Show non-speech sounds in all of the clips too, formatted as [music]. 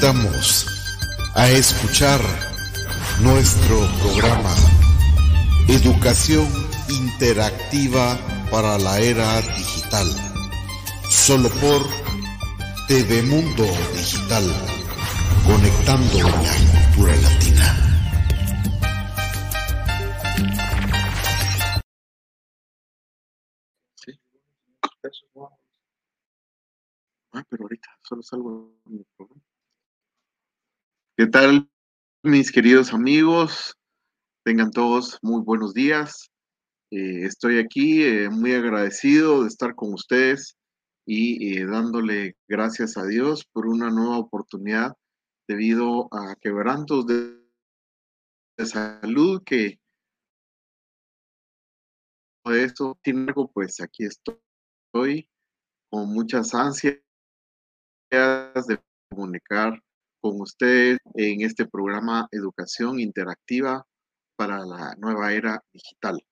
invitamos a escuchar nuestro programa Educación Interactiva para la Era Digital, solo por TV Mundo Digital, conectando la cultura latina. Ah, pero ahorita solo salgo. ¿Qué tal, mis queridos amigos? Tengan todos muy buenos días. Eh, estoy aquí eh, muy agradecido de estar con ustedes y eh, dándole gracias a Dios por una nueva oportunidad debido a quebrantos de, de salud que de eso, sin embargo, pues aquí estoy con muchas ansias de comunicar con usted en este programa Educación Interactiva para la Nueva Era Digital.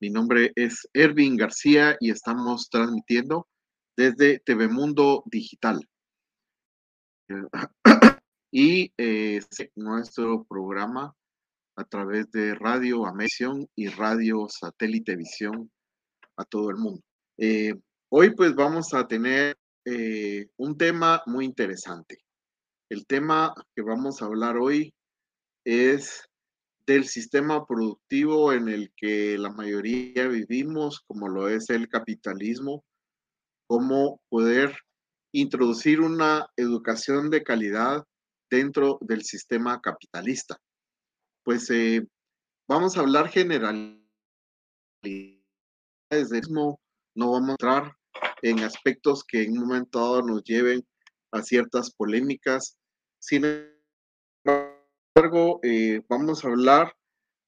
Mi nombre es Ervin García y estamos transmitiendo desde TV Mundo Digital. [coughs] Y eh, nuestro programa a través de Radio América y Radio Satélite Visión a todo el mundo. Eh, hoy pues vamos a tener eh, un tema muy interesante. El tema que vamos a hablar hoy es del sistema productivo en el que la mayoría vivimos, como lo es el capitalismo, cómo poder introducir una educación de calidad dentro del sistema capitalista. Pues eh, vamos a hablar general. Desde mismo no vamos a entrar en aspectos que en un momento dado nos lleven a ciertas polémicas, sin embargo, eh, vamos a hablar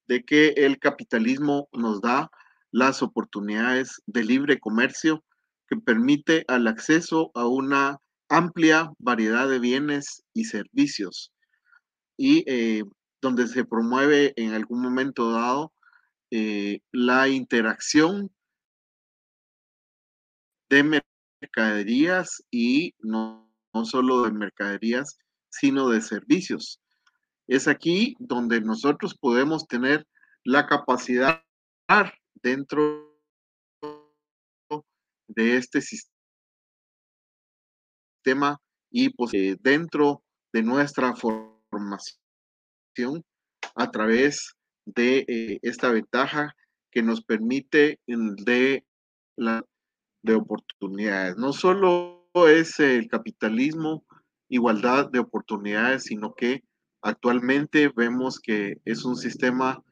de que el capitalismo nos da las oportunidades de libre comercio que permite al acceso a una amplia variedad de bienes y servicios. Y eh, donde se promueve en algún momento dado eh, la interacción de mercaderías y no solo de mercaderías, sino de servicios. Es aquí donde nosotros podemos tener la capacidad dentro de este sistema y pues, eh, dentro de nuestra formación a través de eh, esta ventaja que nos permite de, la, de oportunidades. No solo es el capitalismo, igualdad de oportunidades, sino que actualmente vemos que es un sistema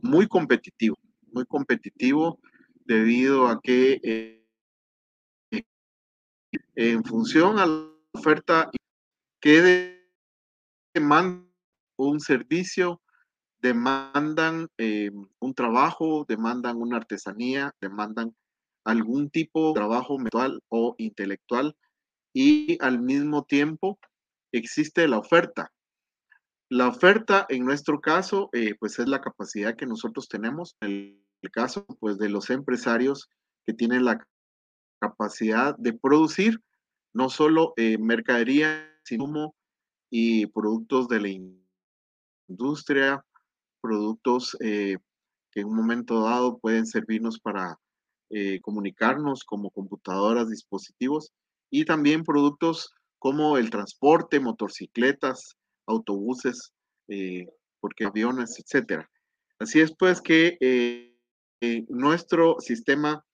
muy competitivo, muy competitivo debido a que eh, en función a la oferta que demandan un servicio, demandan eh, un trabajo, demandan una artesanía, demandan algún tipo de trabajo mental o intelectual y al mismo tiempo existe la oferta. La oferta en nuestro caso, eh, pues es la capacidad que nosotros tenemos. En el caso, pues de los empresarios que tienen la capacidad de producir no solo eh, mercadería, sino y productos de la industria, productos eh, que en un momento dado pueden servirnos para eh, comunicarnos como computadoras, dispositivos y también productos como el transporte, motocicletas, autobuses, eh, porque aviones, etcétera. Así es pues que eh, nuestro sistema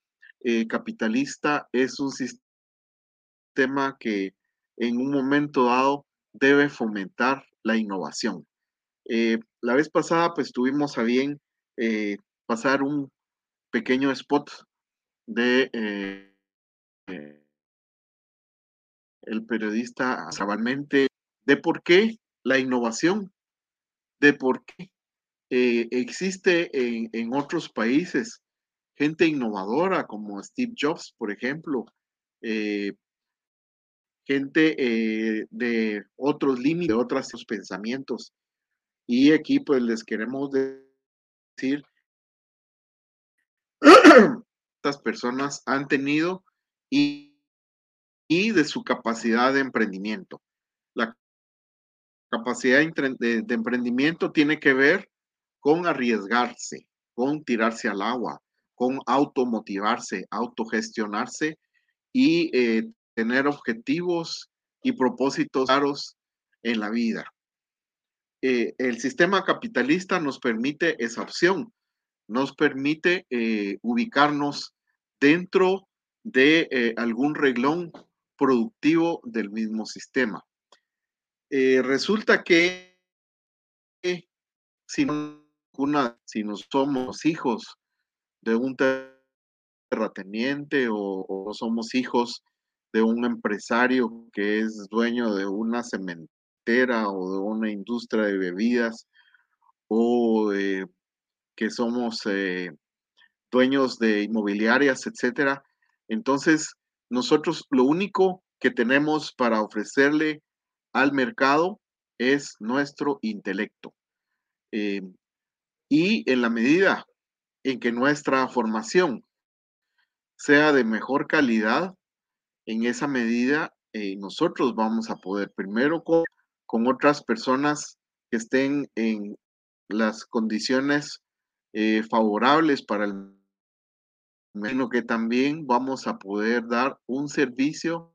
capitalista es un sistema que en un momento dado debe fomentar la innovación. la vez pasada pues tuvimos a bien pasar un pequeño spot de eh, eh, el periodista Zabalmente de por qué la innovación, de por qué eh, existe en, otros países gente innovadora como Steve Jobs, por ejemplo, gente de otros límites, de otros pensamientos. Y aquí pues les queremos decir [clears throat] estas personas han tenido y, y de su capacidad de emprendimiento. La capacidad de, emprendimiento tiene que ver con arriesgarse, con tirarse al agua, con automotivarse, autogestionarse y eh, tener objetivos y propósitos claros en la vida. Eh, el sistema capitalista nos permite esa opción, nos permite eh, ubicarnos dentro de algún reglón productivo del mismo sistema. resulta que si no, si no somos hijos de un terrateniente o, somos hijos de un empresario que es dueño de una cementera o de una industria de bebidas o que somos eh, dueños de inmobiliarias, etcétera. Entonces, nosotros lo único que tenemos para ofrecerle al mercado es nuestro intelecto. Eh, y en la medida en que nuestra formación sea de mejor calidad, en esa medida eh, nosotros vamos a poder primero con, con, otras personas que estén en las condiciones eh, favorables para el sino que también vamos a poder dar un servicio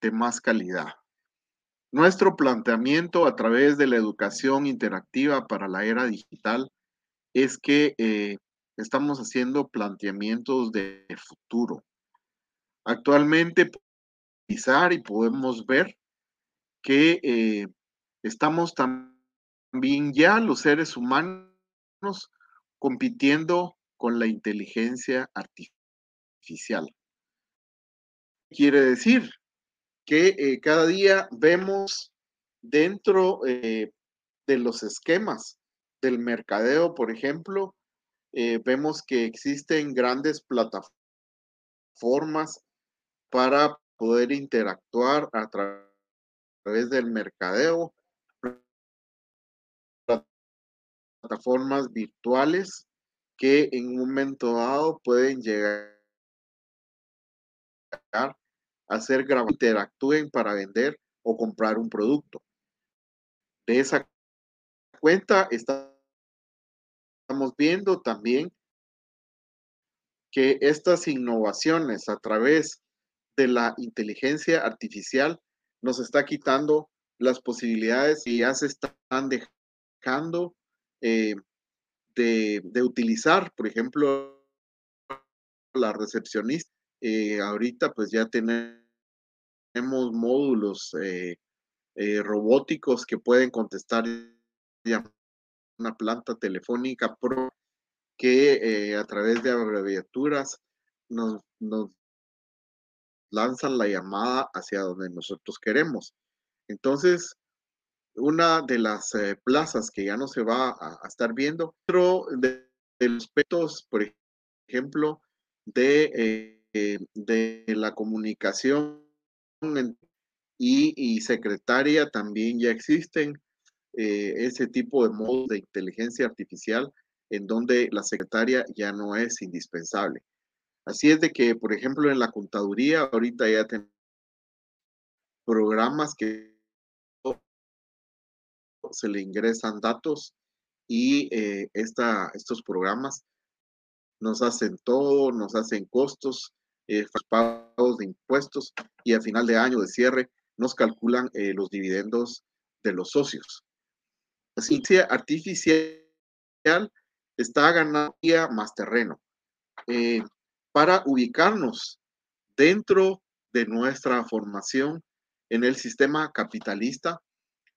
de más calidad. Nuestro planteamiento a través de la educación interactiva para la era digital es que eh, estamos haciendo planteamientos de futuro. Actualmente, y podemos ver que eh, estamos también ya los seres humanos compitiendo con la inteligencia artificial. Quiere decir que eh, cada día vemos dentro de los esquemas del mercadeo, por ejemplo, eh, vemos que existen grandes plataformas para poder interactuar a través del mercadeo, plataformas virtuales que en un momento dado pueden llegar a ser grabados, interactúen para vender o comprar un producto. De esa cuenta estamos viendo también que estas innovaciones a través de la inteligencia artificial nos está quitando las posibilidades y ya se están dejando eh, de, utilizar, por ejemplo, la recepcionista. Eh, ahorita pues ya tenemos módulos eh, robóticos que pueden contestar una planta telefónica pro que eh, a través de abreviaturas nos, lanzan la llamada hacia donde nosotros queremos. Entonces, una de las eh, plazas que ya no se va a, estar viendo, otro de, los aspectos, por ejemplo, de, eh, de la comunicación y, secretaria también ya existen eh, ese tipo de modos de inteligencia artificial en donde la secretaria ya no es indispensable. Así es de que, por ejemplo, en la contaduría ahorita ya tenemos programas que se le ingresan datos y eh, estos programas nos hacen todo, nos hacen costos, eh, pagos de impuestos y a final de año de cierre nos calculan los dividendos de los socios. La ciencia artificial está ganando más terreno eh, para ubicarnos dentro de nuestra formación en el sistema capitalista.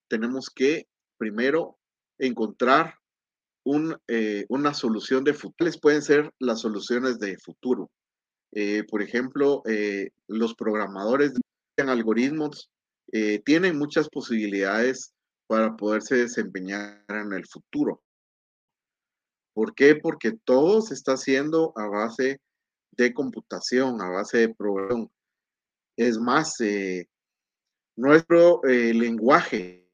Tenemos que primero encontrar eh, una solución de futuro. Pueden ser las soluciones de futuro. Eh, por ejemplo, los programadores de algoritmos tienen muchas posibilidades para poderse desempeñar en el futuro. ¿Por qué? Porque todo se está haciendo a base de computación, a base de programación. Es más, eh, nuestro eh, lenguaje,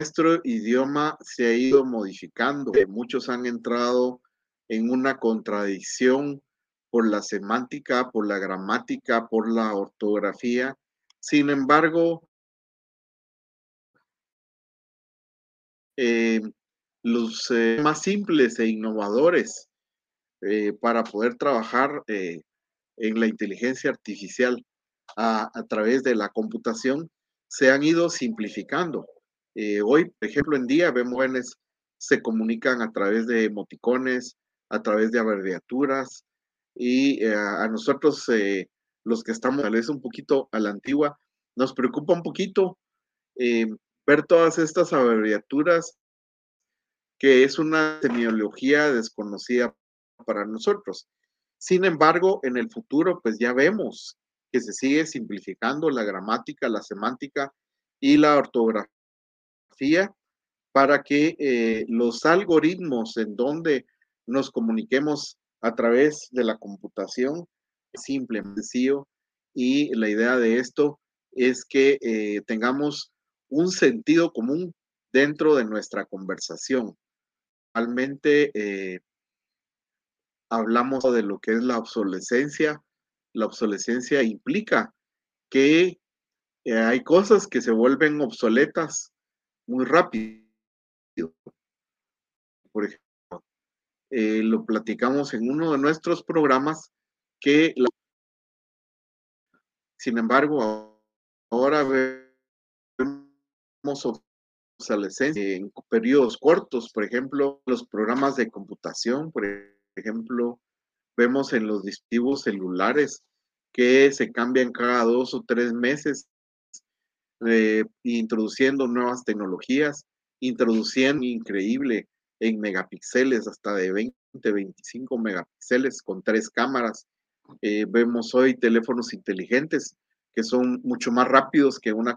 nuestro idioma se ha ido modificando. Muchos han entrado en una contradicción por la semántica, por la gramática, por la ortografía. Sin embargo, eh, los eh, más simples e innovadores para poder trabajar en la inteligencia artificial a, través de la computación se han ido simplificando. Hoy, por ejemplo, en día vemos se comunican a través de emoticones, a través de abreviaturas y a nosotros los que estamos tal vez un poquito a la antigua, nos preocupa un poquito eh, ver todas estas abreviaturas que es una semiología desconocida para nosotros. Sin embargo, en el futuro, pues ya vemos que se sigue simplificando la gramática, la semántica y la ortografía para que eh, los algoritmos en donde nos comuniquemos a través de la computación simple, sencillo, y la idea de esto es que eh, tengamos un sentido común dentro de nuestra conversación. Realmente eh, hablamos de lo que es la obsolescencia. La obsolescencia implica que hay cosas que se vuelven obsoletas muy rápido. Por ejemplo, lo platicamos en uno de nuestros programas que sin embargo ahora vemos obsolescencia en periodos cortos, por ejemplo, los programas de computación, por ejemplo, vemos en los dispositivos celulares que se cambian cada dos o tres meses, eh, introduciendo nuevas tecnologías, introduciendo increíble en megapíxeles, hasta de 20, 25 megapíxeles con tres cámaras, eh, vemos hoy teléfonos inteligentes que son mucho más rápidos que una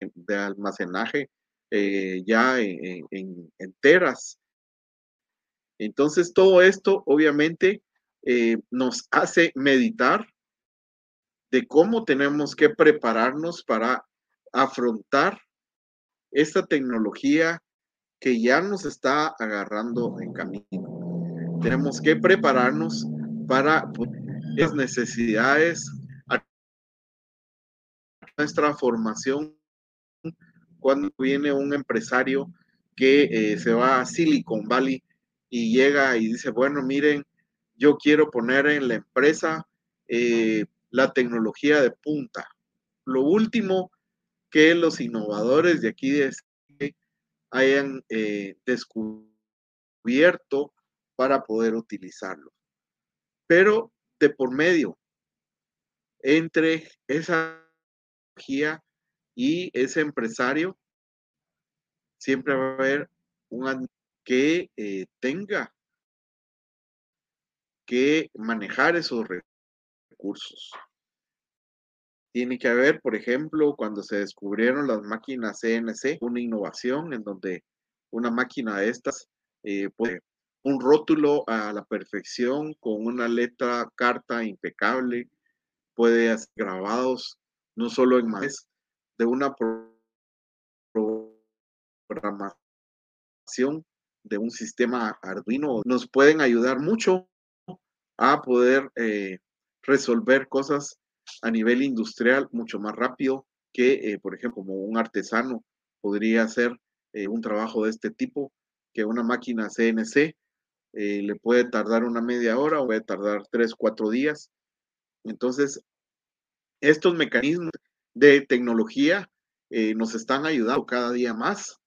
de, almacenaje eh, ya en, enteras. Entonces, todo esto obviamente nos hace meditar de cómo tenemos que prepararnos para afrontar esta tecnología que ya nos está agarrando en camino. Tenemos que prepararnos para las necesidades, nuestra formación cuando viene un empresario que eh, se va a Silicon Valley y llega y dice, bueno, miren, yo quiero poner en la empresa eh, la tecnología de punta. Lo último que los innovadores de aquí de hayan eh, descubierto para poder utilizarlo pero de por medio entre esa tecnología y ese empresario, siempre va a haber un que eh, tenga que manejar esos recursos. Tiene que haber, por ejemplo, cuando se descubrieron las máquinas CNC, una innovación en donde una máquina de estas eh, puede un rótulo a la perfección con una letra carta impecable, puede hacer grabados no solo en más de una programación de un sistema Arduino. Nos pueden ayudar mucho a poder eh, resolver cosas a nivel industrial mucho más rápido que, eh, por ejemplo, como un artesano podría hacer eh, un trabajo de este tipo que una máquina CNC eh, le puede tardar una media hora o puede tardar tres, cuatro días. Entonces, estos mecanismos de tecnología nos están ayudando cada día más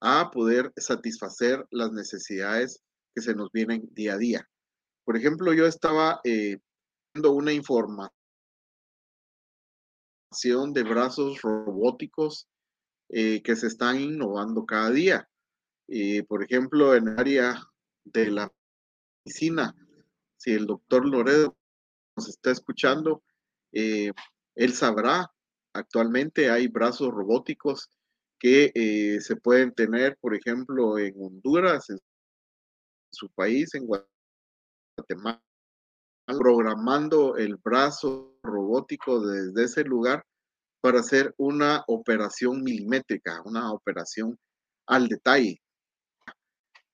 a poder satisfacer las necesidades que se nos vienen día a día. Por ejemplo, yo estaba una información de brazos robóticos que se están innovando cada día. por ejemplo, en el área de la medicina. Si el doctor Loredo nos está escuchando, eh, él sabrá, actualmente hay brazos robóticos que eh, se pueden tener, por ejemplo, en Honduras, en su país, en Guatemala, programando el brazo robótico desde ese lugar para hacer una operación milimétrica, una operación al detalle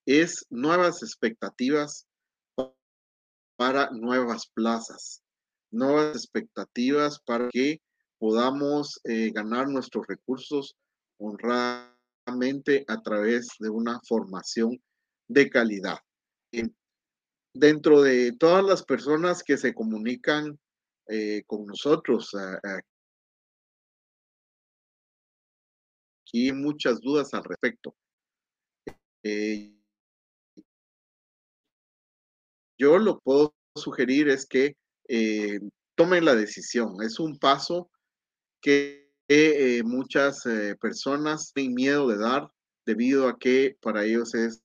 es nuevas expectativas para nuevas plazas, nuevas expectativas para que podamos eh, ganar nuestros recursos honradamente. a través de una formación de calidad. Dentro de todas las personas que se comunican eh, con nosotros, aquí hay muchas dudas al respecto. Eh, yo lo puedo sugerir es que eh, tomen la decisión. Es un paso que muchas personas tienen miedo de dar debido a que para ellos es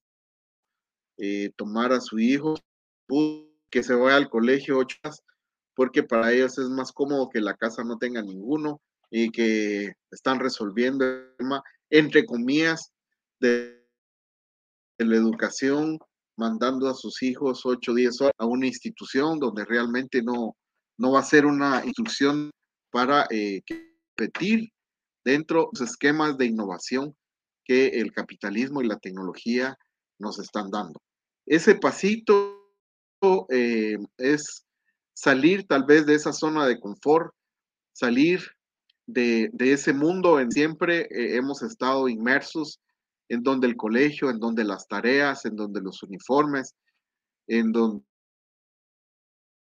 tomar a su hijo, que se vaya al colegio ocho horas, porque para ellos es más cómodo que la casa no tenga ninguno y que están resolviendo el tema, entre comillas, de, de la educación mandando a sus hijos 8 o 10 horas a una institución donde realmente no, no va a ser una instrucción para eh, competir dentro de los esquemas de innovación que el capitalismo y la tecnología nos están dando. Ese pasito eh, es salir tal vez de esa zona de confort, salir de, ese mundo en siempre eh, hemos estado inmersos en donde el colegio, en donde las tareas, en donde los uniformes, en donde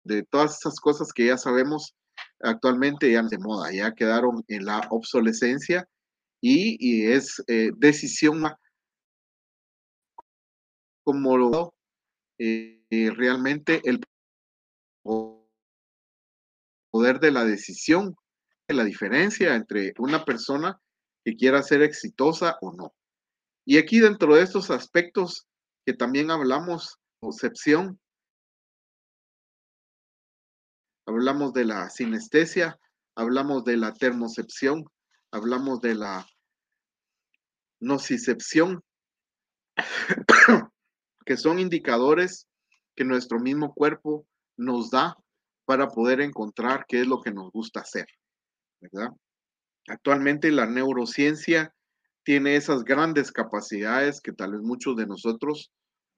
de todas esas cosas que ya sabemos actualmente ya de moda, ya quedaron en la obsolescencia y, es eh, decisión como lo eh, realmente el poder de la decisión, la diferencia entre una persona que quiera ser exitosa o no. Y aquí dentro de estos aspectos que también hablamos, concepción, hablamos de la sinestesia, hablamos de la termocepción, hablamos de la nocicepción, [coughs] que son indicadores que nuestro mismo cuerpo nos da para poder encontrar qué es lo que nos gusta hacer, ¿verdad? Actualmente la neurociencia tiene esas grandes capacidades que tal vez muchos de nosotros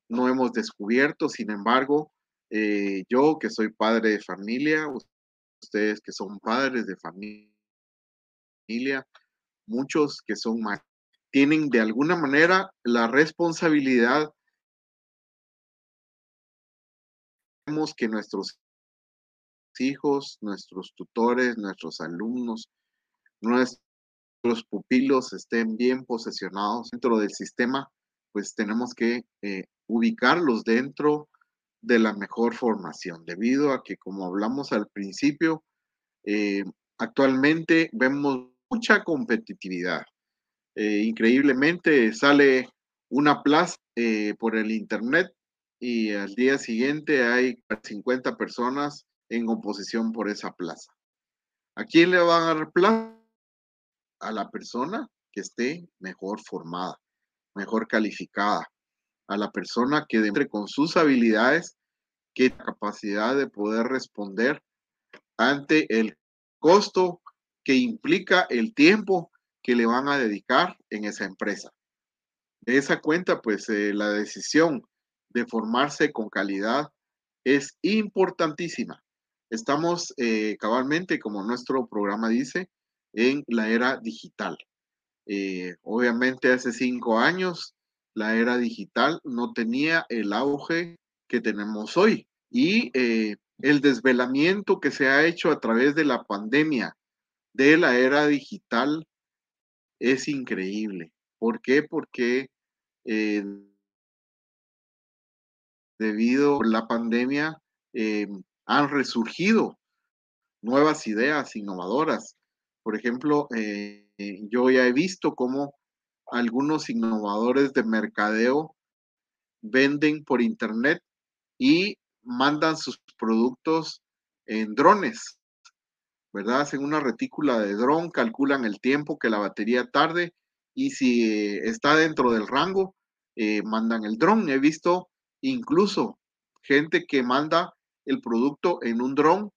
no hemos descubierto. Sin embargo, eh, yo que soy padre de familia, ustedes que son padres de familia, muchos que son más, tienen de alguna manera la responsabilidad que nuestros hijos, nuestros tutores, nuestros alumnos, nuestros los pupilos estén bien posesionados dentro del sistema, pues tenemos que eh, ubicarlos dentro de la mejor formación, debido a que, como hablamos al principio, eh, actualmente vemos mucha competitividad. Eh, increíblemente sale una plaza por el Internet y al día siguiente hay 50 personas en oposición por esa plaza. ¿A quién le van a dar plaza? a la persona que esté mejor formada, mejor calificada, a la persona que entre con sus habilidades, que capacidad de poder responder ante el costo que implica el tiempo que le van a dedicar en esa empresa. De esa cuenta, pues eh, la decisión de formarse con calidad es importantísima. Estamos eh, cabalmente, como nuestro programa dice, en la era digital. Eh, obviamente hace cinco años la era digital no tenía el auge que tenemos hoy y eh, el desvelamiento que se ha hecho a través de la pandemia de la era digital es increíble. ¿Por qué? Porque debido a la pandemia han resurgido nuevas ideas innovadoras por ejemplo, eh, yo ya he visto cómo algunos innovadores de mercadeo venden por internet y mandan sus productos en drones, ¿verdad? Hacen una retícula de dron, calculan el tiempo que la batería tarde y si está dentro del rango, eh, mandan el dron. He visto incluso gente que manda el producto en un dron,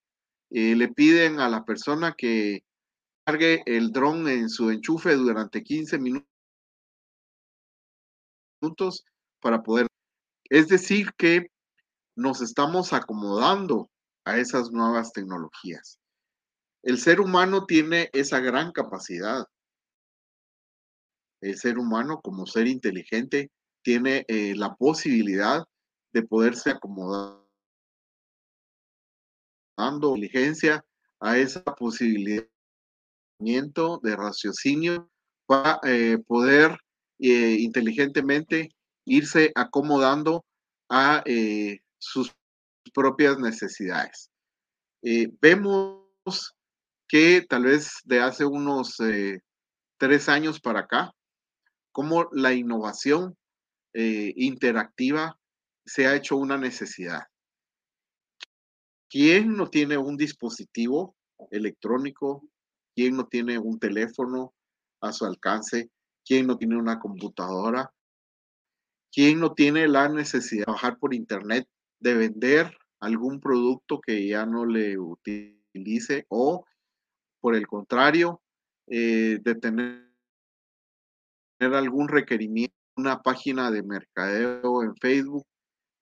eh, le piden a la persona que cargue el dron en su enchufe durante 15 minutos para poder. Es decir, que nos estamos acomodando a esas nuevas tecnologías. El ser humano tiene esa gran capacidad. el ser humano como ser inteligente tiene eh, la posibilidad de poderse acomodar dando inteligencia a esa posibilidad de raciocinio para eh, poder eh, inteligentemente irse acomodando a sus propias necesidades. vemos que tal vez de hace unos tres años para acá, como la innovación eh, interactiva se ha hecho una necesidad. ¿Quién no tiene un dispositivo electrónico? ¿Quién no tiene un teléfono a su alcance? ¿Quién no tiene una computadora? ¿Quién no tiene la necesidad de trabajar por internet, de vender algún producto que ya no le utilice o, por el contrario, eh, de tener algún requerimiento, una página de mercadeo en Facebook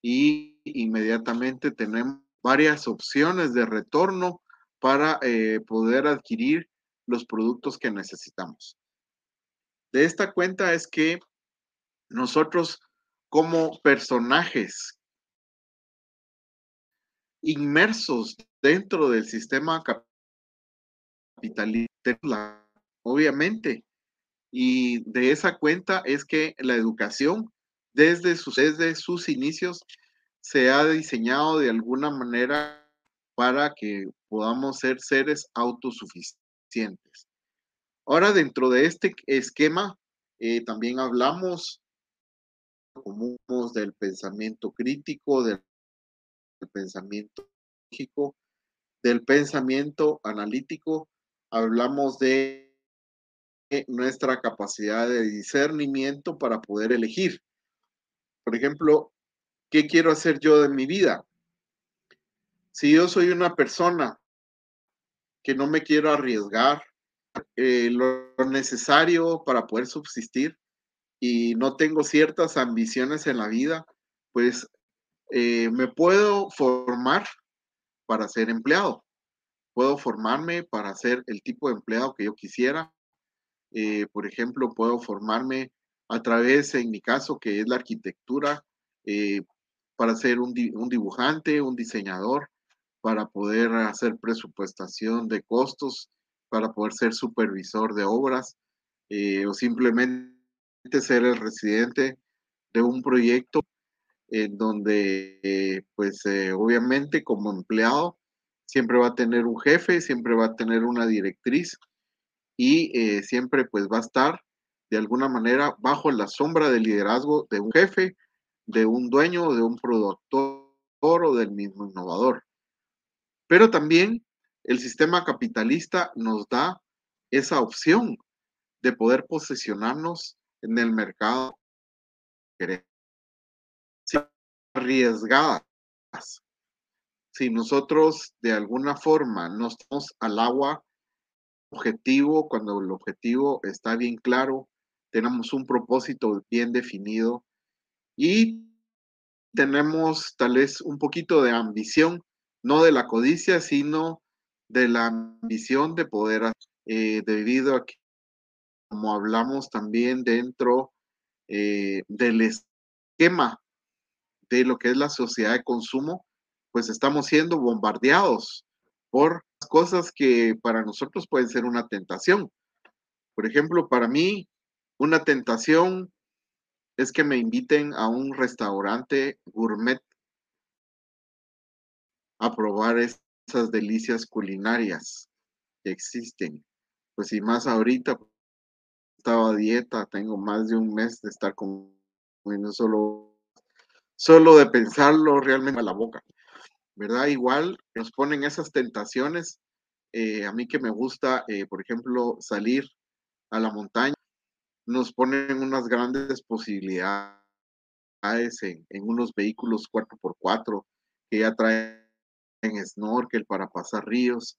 y inmediatamente tenemos varias opciones de retorno para eh, poder adquirir los productos que necesitamos. De esta cuenta es que nosotros como personajes inmersos dentro del sistema capitalista, obviamente y de esa cuenta es que la educación desde sus, desde sus inicios se ha diseñado de alguna manera para que podamos ser seres autosuficientes. Ahora, dentro de este esquema, eh, también hablamos del pensamiento crítico, del, del pensamiento lógico, del pensamiento analítico, hablamos de nuestra capacidad de discernimiento para poder elegir. Por ejemplo, ¿qué quiero hacer yo de mi vida? Si yo soy una persona que no me quiero arriesgar eh, lo necesario para poder subsistir y no tengo ciertas ambiciones en la vida, pues eh, me puedo formar para ser empleado. Puedo formarme para ser el tipo de empleado que yo quisiera eh, por ejemplo, puedo formarme a través, en mi caso, que es la arquitectura, eh, para ser un, dibujante, un diseñador, para poder hacer presupuestación de costos, para poder ser supervisor de obras eh, o simplemente ser el residente de un proyecto en donde, pues obviamente como empleado, siempre va a tener un jefe, siempre va a tener una directriz y eh, siempre pues va a estar de alguna manera bajo la sombra del liderazgo de un jefe, de un dueño, de un productor o del mismo innovador. Pero también el sistema capitalista nos da esa opción de poder posicionarnos en el mercado arriesgadas. Si nosotros de alguna forma nos estamos al agua objetivo, cuando el objetivo está bien claro, tenemos un propósito bien definido y tenemos tal vez un poquito de ambición, no de la codicia, sino de la ambición de poder, eh, debido a que, como hablamos también dentro eh, del esquema de lo que es la sociedad de consumo, pues estamos siendo bombardeados por cosas que para nosotros pueden ser una tentación. Por ejemplo, para mí, una tentación es que me inviten a un restaurante gourmet a probar esas delicias culinarias que existen. Pues y más ahorita estaba dieta, tengo más de un mes de estar comiendo solo, solo de pensarlo realmente a la boca. ¿verdad? Igual nos ponen esas tentaciones. Eh, a mí que me gusta, eh, por ejemplo, salir a la montaña, nos ponen unas grandes posibilidades en, unos vehículos 4x4 que ya traen snorkel para pasar ríos,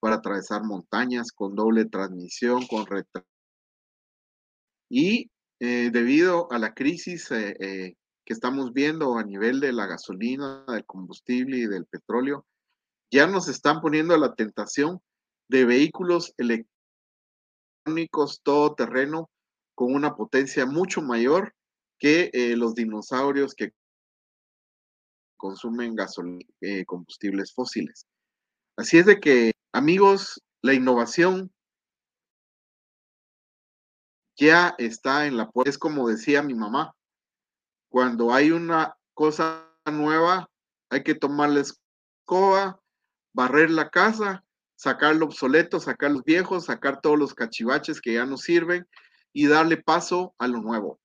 para atravesar montañas con doble transmisión, con retraso. Y eh, debido a la crisis que estamos viendo a nivel de la gasolina, del combustible y del petróleo, ya nos están poniendo la tentación de vehículos electrónicos todoterreno con una potencia mucho mayor que eh, los dinosaurios que consumen gasolina, eh, combustibles fósiles. Así es de que, amigos, la innovación ya está en la puerta. Es como decía mi mamá, cuando hay una cosa nueva, hay que tomar la escoba, barrer la casa, sacar lo obsoleto, sacar los viejos, sacar todos los cachivaches que ya no sirven y darle paso a lo nuevo,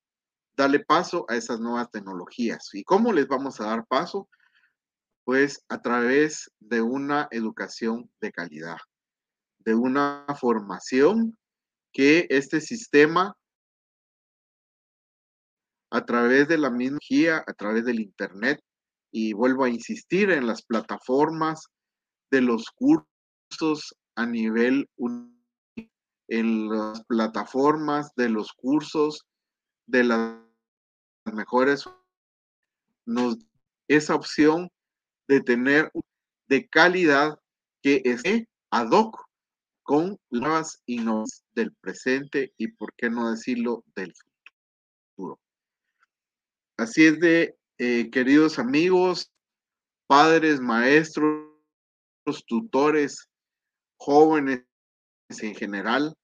darle paso a esas nuevas tecnologías. ¿Y cómo les vamos a dar paso? Pues a través de una educación de calidad, de una formación que este sistema a través de la misma guía, a través del Internet, y vuelvo a insistir en las plataformas de los cursos a nivel en las plataformas de los cursos de las mejores nos esa opción de tener de calidad que esté ad hoc con nuevas innovaciones del presente y por qué no decirlo del futuro. Así es de, eh, queridos amigos, padres, maestros, tutores, jóvenes en general,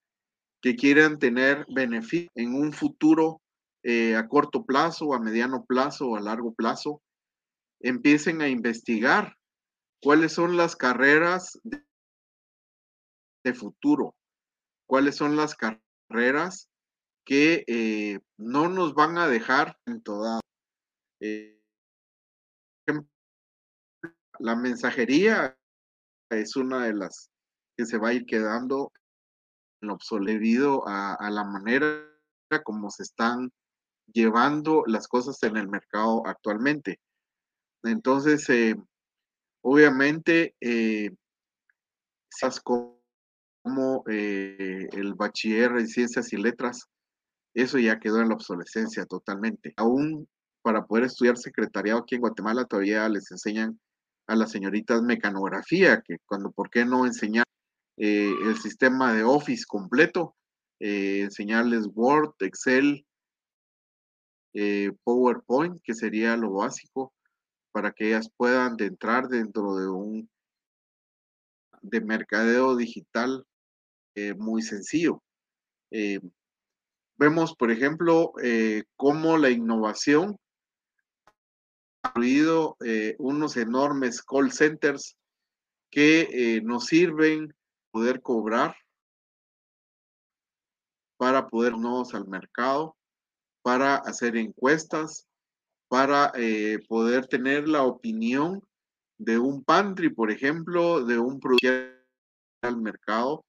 que quieran tener beneficio en un futuro eh, a corto plazo, a mediano plazo o a largo plazo, empiecen a investigar cuáles son las carreras de futuro, cuáles son las carreras que eh, no nos van a dejar en toda eh, la mensajería es una de las que se va a ir quedando en obsoleto a, a la manera como se están llevando las cosas en el mercado actualmente. Entonces, eh, obviamente, eh, como eh, el bachiller en ciencias y letras, eso ya quedó en la obsolescencia totalmente. Aún para poder estudiar secretariado aquí en Guatemala todavía les enseñan a las señoritas mecanografía, que cuando, ¿por qué no enseñar eh, el sistema de Office completo? Eh, enseñarles Word, Excel, eh, PowerPoint, que sería lo básico para que ellas puedan entrar dentro de un de mercadeo digital muy sencillo. vemos, por ejemplo, cómo la innovación incluido eh, unos enormes call centers que eh, nos sirven poder cobrar para podernos al mercado, para hacer encuestas, para eh, poder tener la opinión de un pantry, por ejemplo, de un producto al mercado.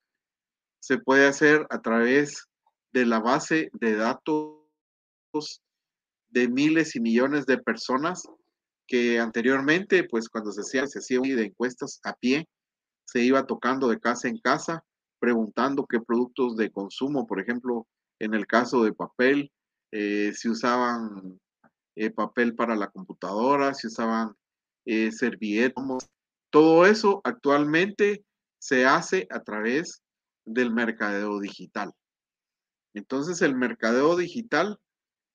Se puede hacer a través de la base de datos de miles y millones de personas que anteriormente, pues cuando se hacía, se hacía de encuestas a pie, se iba tocando de casa en casa, preguntando qué productos de consumo, por ejemplo, en el caso de papel, eh, si usaban eh, papel para la computadora, si usaban eh, servilletas, todo eso actualmente se hace a través del mercadeo digital. Entonces el mercadeo digital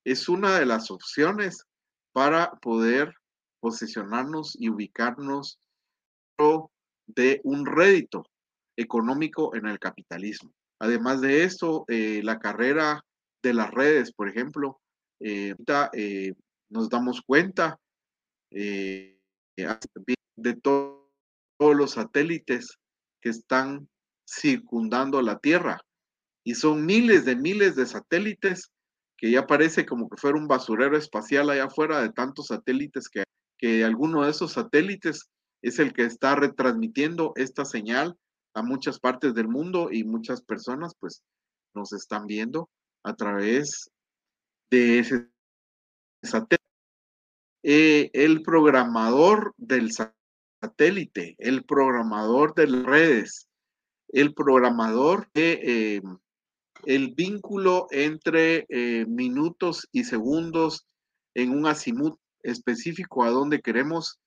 es una de las opciones para poder posicionarnos y ubicarnos de un rédito económico en el capitalismo. Además de esto, eh, la carrera de las redes, por ejemplo, eh, eh, nos damos cuenta de todos los satélites que están circundando la Tierra. Y son miles de miles de satélites que ya parece como que fuera un basurero espacial allá afuera de tantos satélites que que alguno de esos satélites es el que está retransmitiendo esta señal a muchas partes del mundo y muchas personas pues nos están viendo a través de ese satélite. Eh, el programador del satélite, el programador de las redes, el programador de eh, el vínculo entre eh, minutos y segundos en un azimut específico a dónde queremos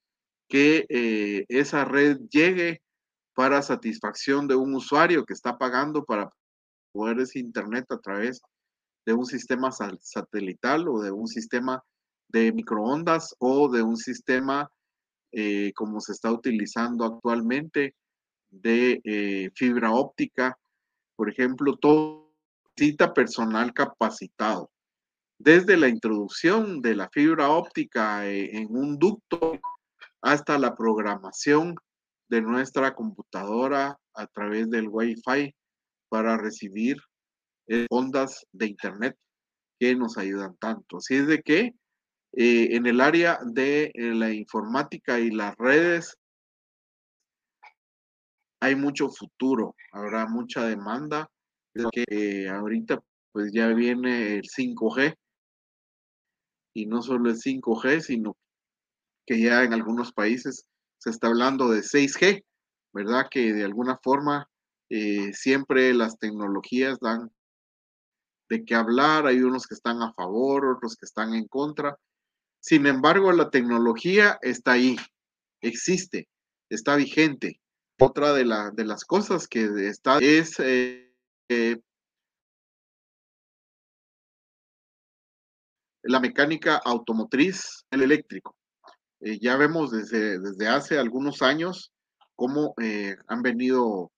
que eh, esa red llegue para satisfacción de un usuario que está pagando para poder ese internet a través de un sistema satelital o de un sistema de microondas o de un sistema eh, como se está utilizando actualmente de eh, fibra óptica. Por ejemplo, todo necesita personal capacitado. Desde la introducción de la fibra óptica eh, en un ducto hasta la programación de nuestra computadora a través del Wi-Fi para recibir eh, ondas de Internet que nos ayudan tanto. Así es de que eh, en el área de eh, la informática y las redes hay mucho futuro, habrá mucha demanda, que ahorita pues ya viene el 5G y no solo el 5G, sino que ya en algunos países se está hablando de 6G, ¿verdad? Que de alguna forma siempre las tecnologías dan de qué hablar, hay unos que están a favor, otros que están en contra. Sin embargo, la tecnología está ahí, existe, está vigente. Otra de, de las cosas que está es eh, eh, la mecánica automotriz, el eléctrico. Eh, ya vemos desde, desde hace algunos años cómo han venido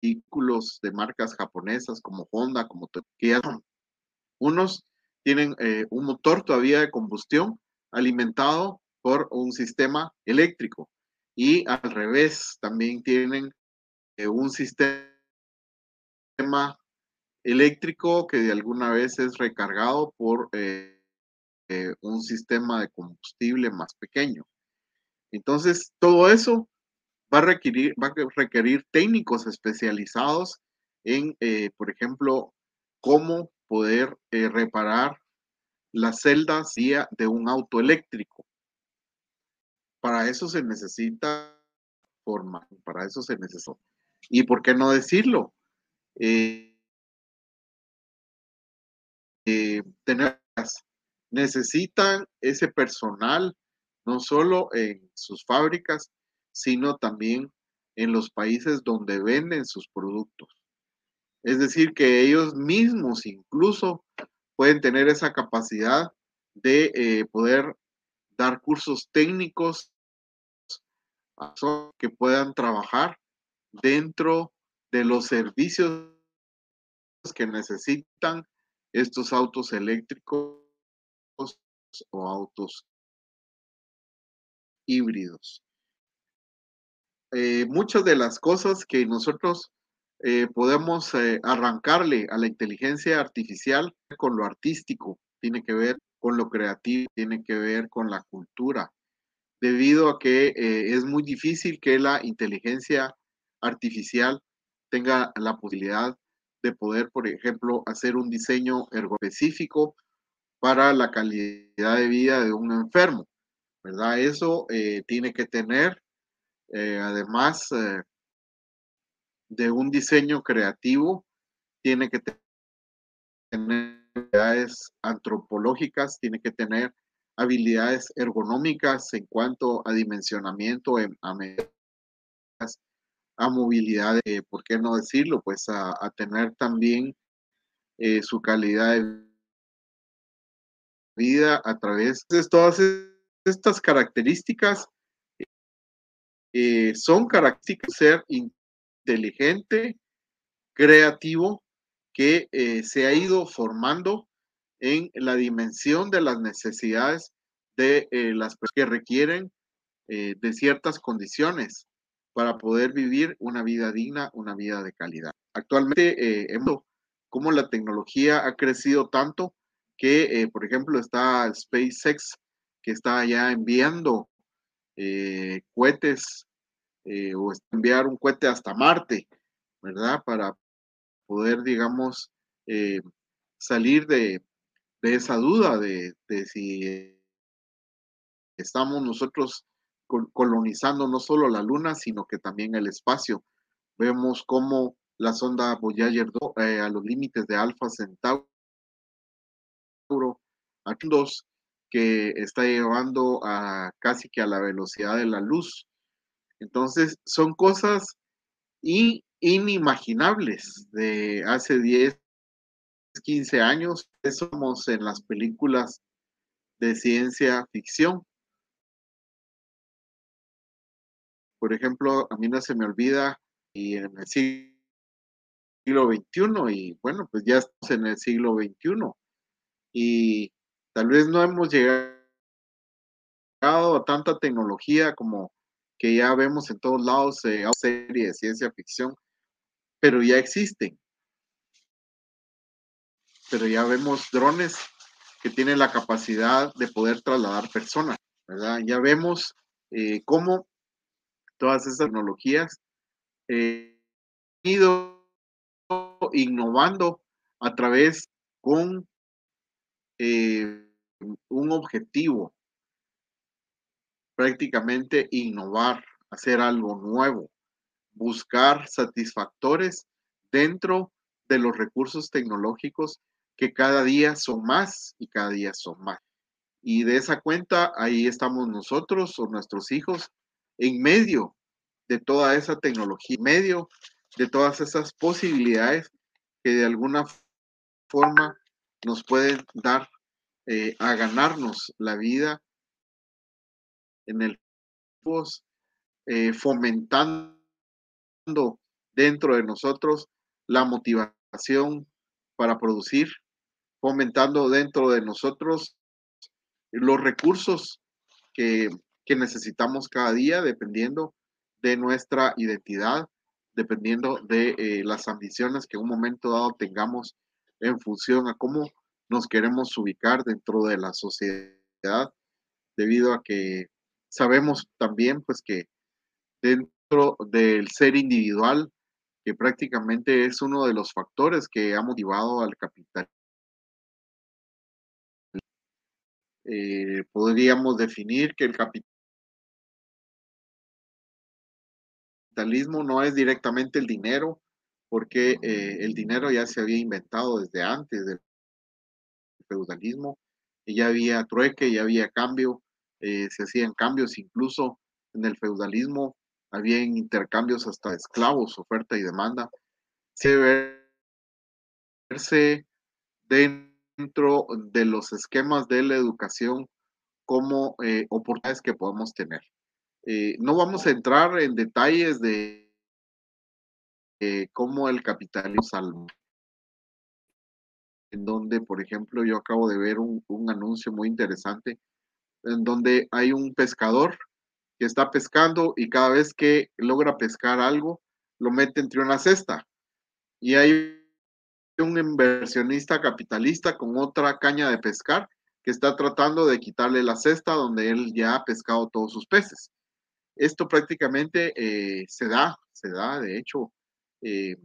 vehículos de marcas japonesas como Honda, como Kia. Unos tienen eh, un motor todavía de combustión alimentado por un sistema eléctrico y al revés también tienen eh, un sistema eléctrico que de alguna vez es recargado por eh, un sistema de combustible más pequeño. Entonces, todo eso va a requerir, va a requerir técnicos especializados en, eh, por ejemplo, cómo poder eh, reparar las celdas de un auto eléctrico. Para eso se necesita forma, para eso se necesita. ¿Y por qué no decirlo? Eh, tener, necesitan ese personal, no solo en sus fábricas, sino también en los países donde venden sus productos. Es decir, que ellos mismos incluso pueden tener esa capacidad de eh, poder dar cursos técnicos que puedan trabajar dentro de los servicios que necesitan estos autos eléctricos o autos híbridos. Eh, muchas de las cosas que nosotros eh, podemos eh, arrancarle a la inteligencia artificial con lo artístico, tiene que ver con lo creativo, tiene que ver con la cultura, debido a que es muy difícil que la inteligencia artificial tenga la posibilidad de poder, por ejemplo, hacer un diseño específico para la calidad de vida de un enfermo, ¿verdad? Eso tiene que tener eh, además eh, de un diseño creativo, tiene que tener habilidades antropológicas, tiene que tener habilidades ergonómicas en cuanto a dimensionamiento, a, a movilidad, ¿por qué no decirlo? Pues a, tener también eh, su calidad de vida a través de todas estas características eh, son características de ser inteligente, creativo, que eh, se ha ido formando en la dimensión de las necesidades de eh, las personas que requieren de ciertas condiciones para poder vivir una vida digna, una vida de calidad. Actualmente, hemos cómo la tecnología ha crecido tanto que, por ejemplo, está SpaceX, que está ya enviando eh, cohetes eh, o enviar un cohete hasta Marte, ¿verdad? Para poder, digamos, eh, salir de, esa duda de, si estamos nosotros colonizando no solo la Luna, sino que también el espacio. Vemos cómo la sonda Voyager 2 a los límites de Alpha Centauro, a 2 que está llevando a casi que a la velocidad de la luz. Entonces, son cosas inimaginables de hace 10 15 años, somos en las películas de ciencia ficción. Por ejemplo, a mí no se me olvida y en el siglo XXI y bueno, pues ya estamos en el siglo XXI y tal vez no hemos llegado a tanta tecnología como que ya vemos en todos lados eh, series de ciencia ficción, pero ya existen. Pero ya vemos drones que tienen la capacidad de poder trasladar personas, ¿verdad? Ya vemos eh, cómo todas esas tecnologías eh, han ido innovando a través con eh, un objetivo, prácticamente innovar, hacer algo nuevo, buscar satisfactores dentro de los recursos tecnológicos que cada día son más y cada día son más. Y de esa cuenta, ahí estamos nosotros o nuestros hijos en medio de toda esa tecnología, en medio de todas esas posibilidades que de alguna forma nos pueden dar eh, a ganarnos la vida en el eh, fomentando dentro de nosotros la motivación para producir, fomentando dentro de nosotros los recursos que, necesitamos cada día, dependiendo de nuestra identidad, dependiendo de eh, las ambiciones que en un momento dado tengamos en función a cómo nos queremos ubicar dentro de la sociedad, debido a que sabemos también pues que dentro del ser individual, que prácticamente es uno de los factores que ha motivado al capital Eh, podríamos definir que el capitalismo no es directamente el dinero, porque eh, el dinero ya se había inventado desde antes del feudalismo, y ya había trueque, ya había cambio, eh, se hacían cambios incluso en el feudalismo, había intercambios hasta esclavos, oferta y demanda. Se verse de dentro de los esquemas de la educación como eh, oportunidades que podemos tener. Eh, no vamos a entrar en detalles de eh, cómo el capitalismo salva, en donde, por ejemplo, yo acabo de ver un, un anuncio muy interesante en donde hay un pescador que está pescando y cada vez que logra pescar algo, lo mete entre una cesta. Y hay un inversionista capitalista con otra caña de pescar que está tratando de quitarle la cesta donde él ya ha pescado todos sus peces. Esto prácticamente eh, se da, se da, de hecho, eh,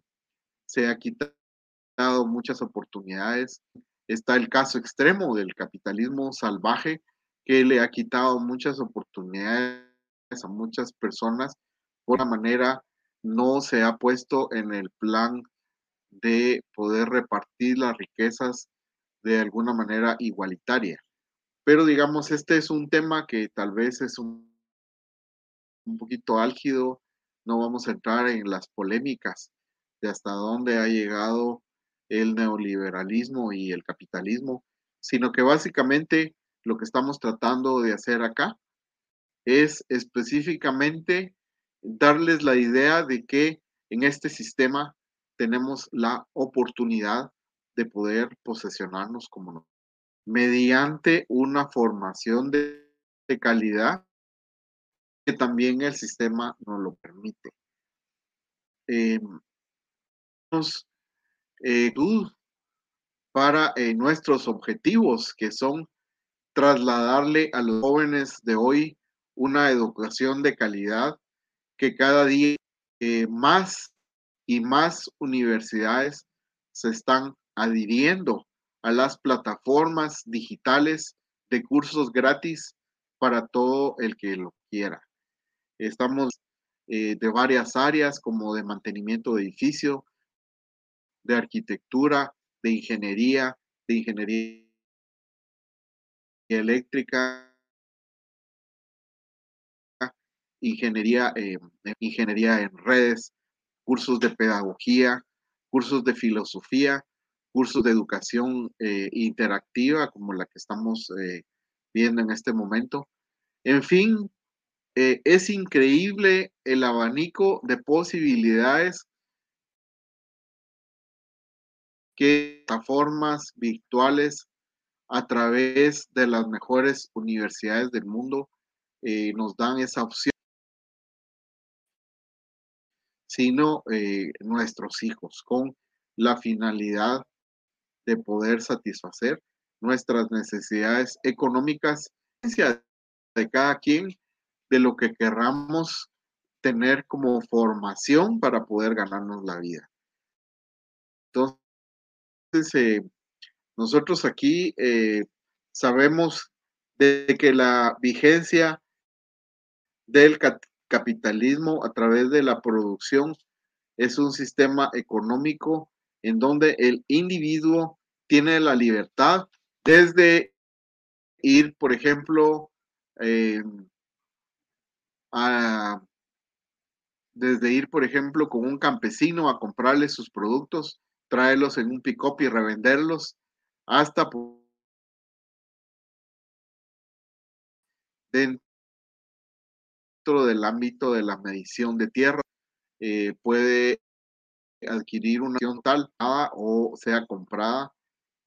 se ha quitado muchas oportunidades. Está el caso extremo del capitalismo salvaje que le ha quitado muchas oportunidades a muchas personas por la manera no se ha puesto en el plan de poder repartir las riquezas de alguna manera igualitaria. Pero digamos, este es un tema que tal vez es un, un poquito álgido, no vamos a entrar en las polémicas de hasta dónde ha llegado el neoliberalismo y el capitalismo, sino que básicamente lo que estamos tratando de hacer acá es específicamente darles la idea de que en este sistema tenemos la oportunidad de poder posesionarnos como mediante una formación de, calidad que también el sistema nos lo permite. Eh, eh, para eh, nuestros objetivos, que son trasladarle a los jóvenes de hoy una educación de calidad que cada día más y más universidades se están adhiriendo a las plataformas digitales de cursos gratis para todo el que lo quiera. Estamos eh, de varias áreas como de mantenimiento de edificio, de arquitectura, de ingeniería, de ingeniería eléctrica, ingeniería, eh, ingeniería en redes, cursos de pedagogía, cursos de filosofía, cursos de educación eh, interactiva como la que estamos viendo en este momento. En fin, eh, es increíble el abanico de posibilidades que plataformas virtuales a través de las mejores universidades del mundo eh, nos dan esa opción, sino eh, nuestros hijos, con la finalidad de poder satisfacer nuestras necesidades económicas de cada quien, de lo que querramos tener como formación para poder ganarnos la vida. Entonces, eh, nosotros aquí eh, sabemos de que la vigencia del capitalismo a través de la producción es un sistema económico en donde el individuo tiene la libertad desde ir, por ejemplo, eh, desde ir, por ejemplo, con un campesino a comprarle sus productos, traerlos en un pick-up y revenderlos, hasta dentro del ámbito de la medición de tierra, eh, puede adquirir una acción tal o sea comprada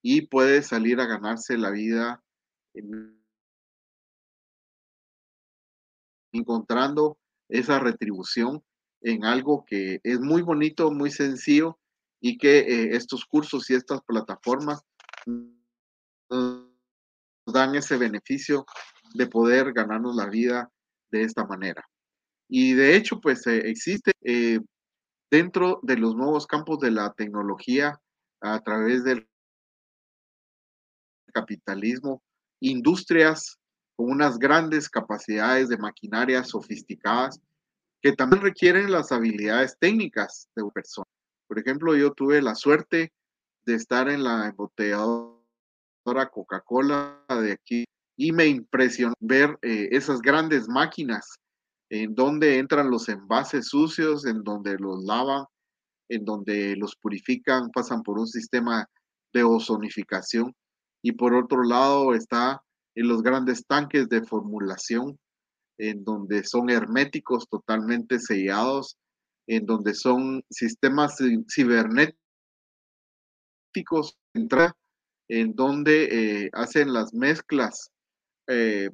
y puede salir a ganarse la vida encontrando esa retribución en algo que es muy bonito, muy sencillo y que eh, estos cursos y estas plataformas dan ese beneficio de poder ganarnos la vida de esta manera. Y de hecho, pues eh, existe eh, dentro de los nuevos campos de la tecnología a través del capitalismo, industrias con unas grandes capacidades de maquinaria sofisticadas que también requieren las habilidades técnicas de una persona. Por ejemplo, yo tuve la suerte de estar en la embotelladora Coca-Cola de aquí y me impresionó ver eh, esas grandes máquinas en donde entran los envases sucios, en donde los lavan, en donde los purifican, pasan por un sistema de ozonificación y por otro lado está en los grandes tanques de formulación, en donde son herméticos totalmente sellados, en donde son sistemas cibernéticos, en donde eh, hacen las mezclas eh,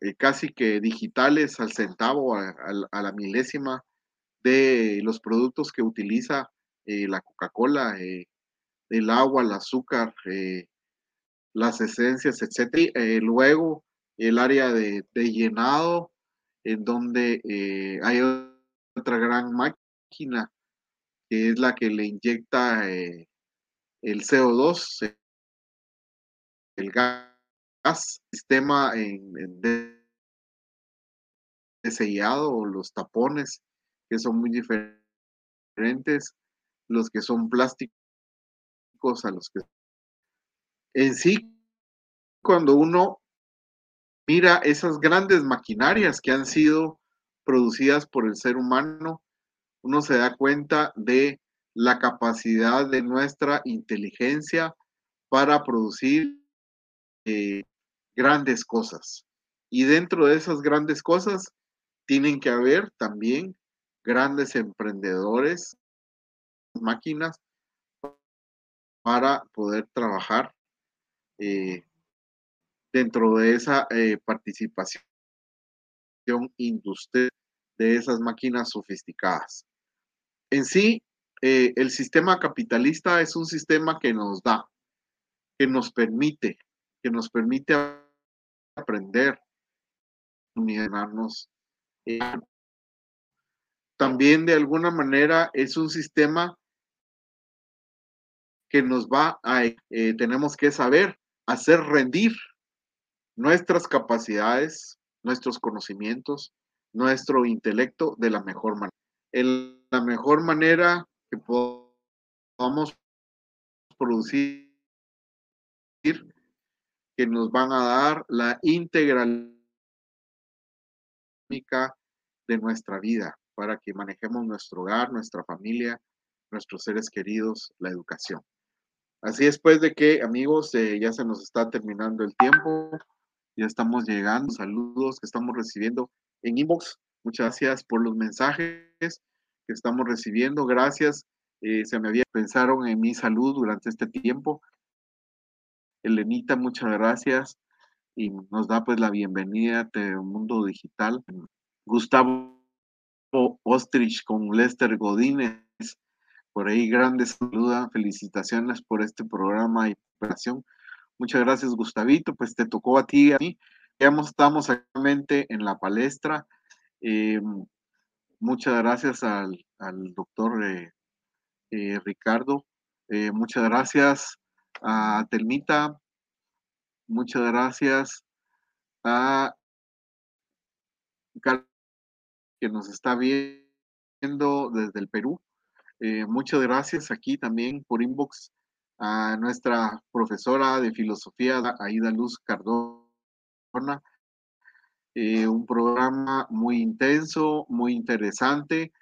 eh, casi que digitales al centavo, a, la milésima de los productos que utiliza la Coca-Cola, el agua, el azúcar, las esencias, etc. Eh, luego el área de, llenado, en donde eh, hay otra gran máquina, que es la que le inyecta eh, el CO2, el gas, sistema en, de, sellado o los tapones, que son muy diferentes, los que son plásticos a los que en sí, cuando uno mira esas grandes maquinarias que han sido producidas por el ser humano, uno se da cuenta de la capacidad de nuestra inteligencia para producir eh, grandes cosas. Y dentro de esas grandes cosas tienen que haber también grandes emprendedores, máquinas para poder trabajar eh, dentro de esa eh, participación industrial de esas máquinas sofisticadas. En sí, eh, el sistema capitalista es un sistema que nos da, que nos permite, que nos permite aprender, unirnos. también de alguna manera es un sistema que nos va a, tenemos que saber hacer rendir nuestras capacidades, nuestros conocimientos, nuestro intelecto de la mejor manera. En la mejor manera que podamos producir, que nos van a dar la integral de nuestra vida para que manejemos nuestro hogar, nuestra familia, nuestros seres queridos, la educación. Así después de que, amigos, eh, ya se nos está terminando el tiempo, ya estamos llegando, saludos que estamos recibiendo en inbox. Muchas gracias por los mensajes que estamos recibiendo. Gracias. Eh, se me había pensaron en mi salud durante este tiempo. Elenita, muchas gracias. Y nos da pues la bienvenida a Mundo Digital. Gustavo Ostrich con Lester Godínez por ahí grandes saluda, felicitaciones por este programa y operación. Muchas gracias, Gustavito. Pues te tocó a ti, a mí. Ya estamos actualmente en la palestra. Eh, muchas gracias al, doctor eh, eh, Ricardo. muchas gracias a Telmita. Muchas gracias a que nos está viendo desde el Perú. Eh, muchas gracias aquí también por inbox a nuestra profesora de filosofía, Aida Luz Cardona. Eh, un programa muy intenso, muy interesante.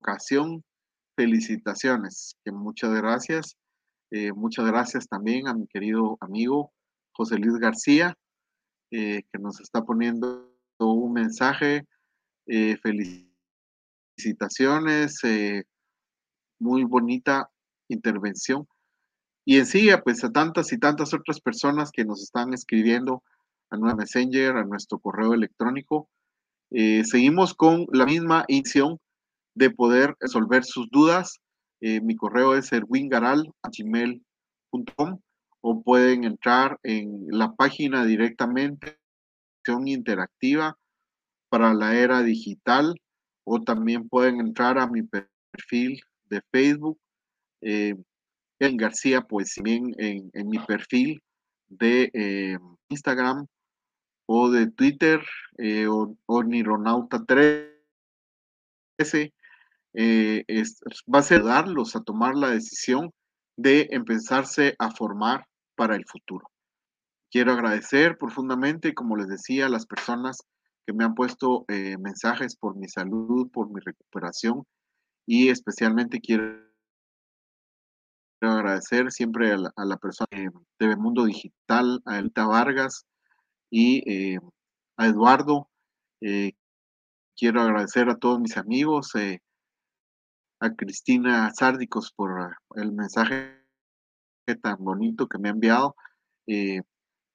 Ocasión, felicitaciones. Que muchas gracias. Eh, muchas gracias también a mi querido amigo José Luis García, que nos está poniendo un mensaje. felicitaciones muy bonita intervención. Y en sí, pues a tantas y tantas otras personas que nos están escribiendo a nuestro Messenger, a nuestro correo electrónico. Eh, seguimos con la misma intención de poder resolver sus dudas. Eh, mi correo es erwingaral.gmail.com o pueden entrar en la página directamente, interactiva para la era digital, o también pueden entrar a mi perfil de Facebook, eh, en García, pues bien en, mi perfil de eh, Instagram o de Twitter eh, o, Nironauta 13, eh, va a ser darlos a tomar la decisión de empezarse a formar para el futuro. Quiero agradecer profundamente, como les decía, a las personas que me han puesto mensajes por mi salud, por mi recuperación y especialmente quiero agradecer siempre a la, persona de Mundo Digital, a Elita Vargas y eh, a Eduardo. Eh, quiero agradecer a todos mis amigos, eh, a Cristina Sárdicos por el mensaje tan bonito que me ha enviado,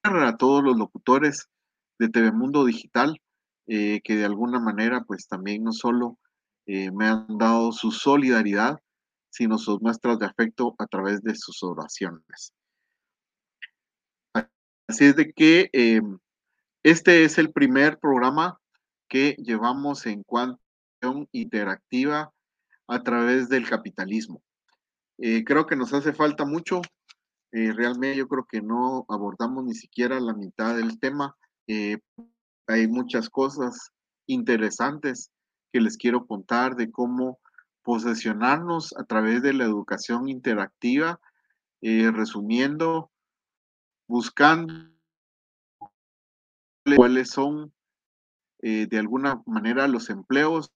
a todos los locutores de TV Mundo Digital, que de alguna manera pues también no solo eh, me han dado su solidaridad, sino sus muestras de afecto a través de sus oraciones. Así es de que eh, este es el primer programa que llevamos en cuanto interactiva a través del capitalismo. Eh, creo que nos hace falta mucho. realmente yo creo que no abordamos ni siquiera la mitad del tema. hay muchas cosas interesantes que les quiero contar de cómo posesionarnos a través de la educación interactiva, eh, resumiendo, buscando cuáles son eh, de alguna manera los empleos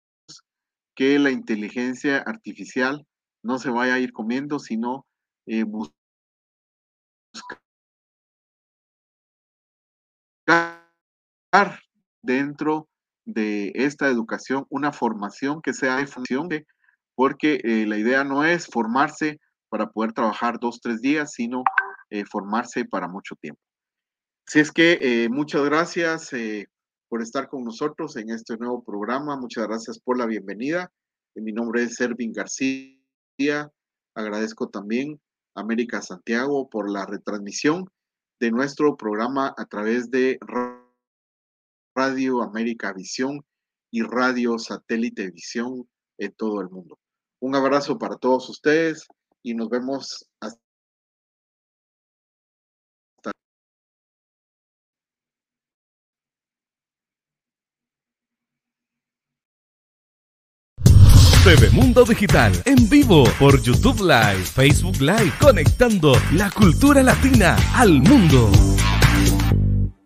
que la inteligencia artificial no se vaya a ir comiendo, sino eh, buscar dentro de esta educación una formación que sea de función porque eh, la idea no es formarse para poder trabajar dos, tres días, sino eh, formarse para mucho tiempo. Así es que eh, muchas gracias por estar con nosotros en este nuevo programa. Muchas gracias por la bienvenida. mi nombre es Ervin García. Agradezco también a América Santiago por la retransmisión de nuestro programa a través de Radio América Visión y Radio Satélite Visión en todo el mundo. Un abrazo para todos ustedes y nos vemos hasta TV Mundo Digital en vivo por YouTube Live, Facebook Live, conectando la cultura latina al mundo.